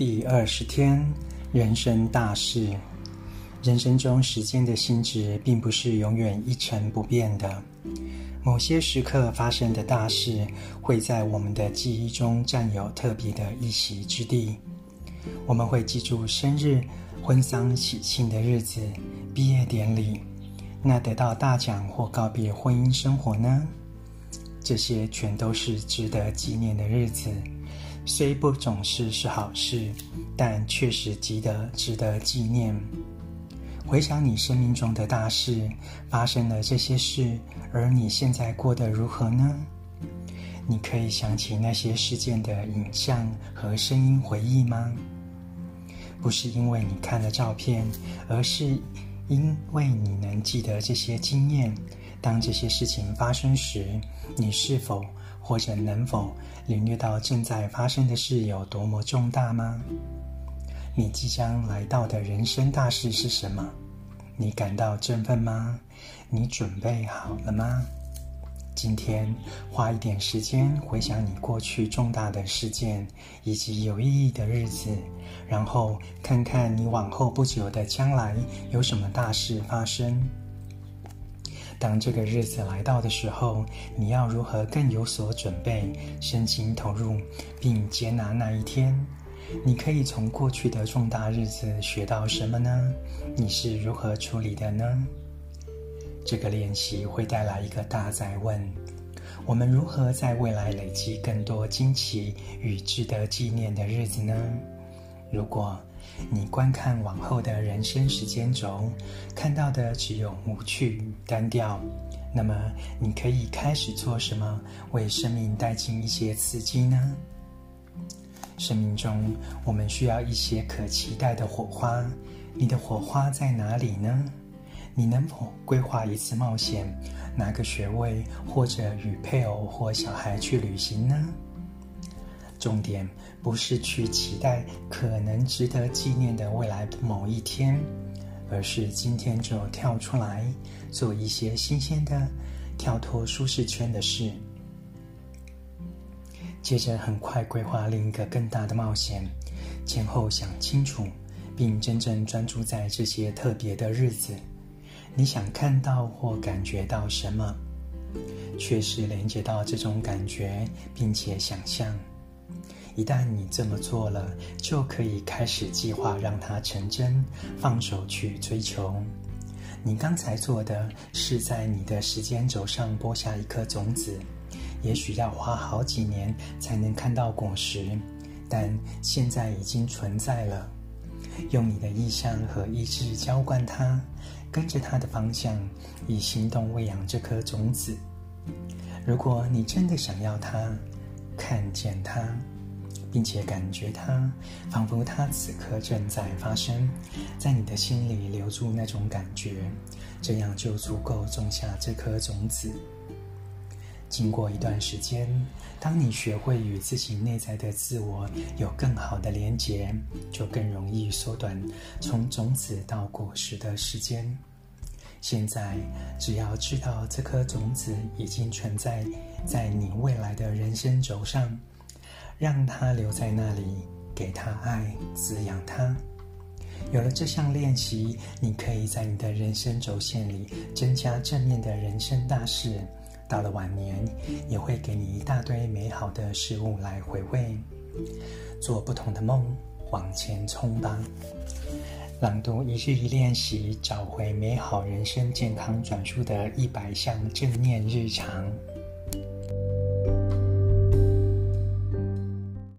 第二十天，人生大事。人生中时间的性质并不是永远一成不变的，某些时刻发生的大事，会在我们的记忆中占有特别的一席之地。我们会记住生日、婚丧喜庆的日子、毕业典礼，那得到大奖或告别婚姻生活呢？这些全都是值得纪念的日子。虽不总是是好事，但确实值得值得纪念。回想你生命中的大事，发生了这些事，而你现在过得如何呢？你可以想起那些事件的影像和声音回忆吗？不是因为你看了照片，而是因为你能记得这些经验。当这些事情发生时，你是否或者能否领略到正在发生的事有多么重大吗？你即将来到的人生大事是什么？你感到振奋吗？你准备好了吗？今天花一点时间回想你过去重大的事件以及有意义的日子，然后看看你往后不久的将来有什么大事发生。当这个日子来到的时候，你要如何更有所准备，身心投入，并接纳那一天？你可以从过去的重大日子学到什么呢？你是如何处理的呢？这个练习会带来一个大哉问：我们如何在未来累积更多惊奇与值得纪念的日子呢？如果你观看往后的人生时间轴，看到的只有无趣与单调，那么你可以开始做什么，为生命带进一些刺激呢？生命中，我们需要一些可期待的火花。你的火花在哪里呢？你能否规划一次冒险，拿个学位，或者与配偶或小孩去旅行呢？重点不是去期待可能值得纪念的未来的某一天，而是今天就跳出来做一些新鲜的、跳脱舒适圈的事。接着，很快规划另一个更大的冒险，前后想清楚，并真正专注在这些特别的日子。你想看到或感觉到什么？确实连接到这种感觉，并且想象。一旦你这么做了，就可以开始计划让它成真，放手去追求。你刚才做的是在你的时间轴上播下一颗种子，也许要花好几年才能看到果实，但现在已经存在了。用你的意向和意志浇灌它，跟着它的方向，以行动喂养这颗种子。如果你真的想要它，看见它。并且感觉它，仿佛它此刻正在发生，在你的心里留住那种感觉，这样就足够种下这颗种子。经过一段时间，当你学会与自己内在的自我有更好的连结，就更容易缩短从种子到果实的时间。现在，只要知道这颗种子已经存在在你未来的人生轴上。让它留在那里，给它爱，滋养它。有了这项练习，你可以在你的人生轴线里增加正面的人生大事。到了晚年，也会给你一大堆美好的事物来回味。做不同的梦，往前冲吧！朗读一日一练习，找回美好人生健康转述的一百项正念日常。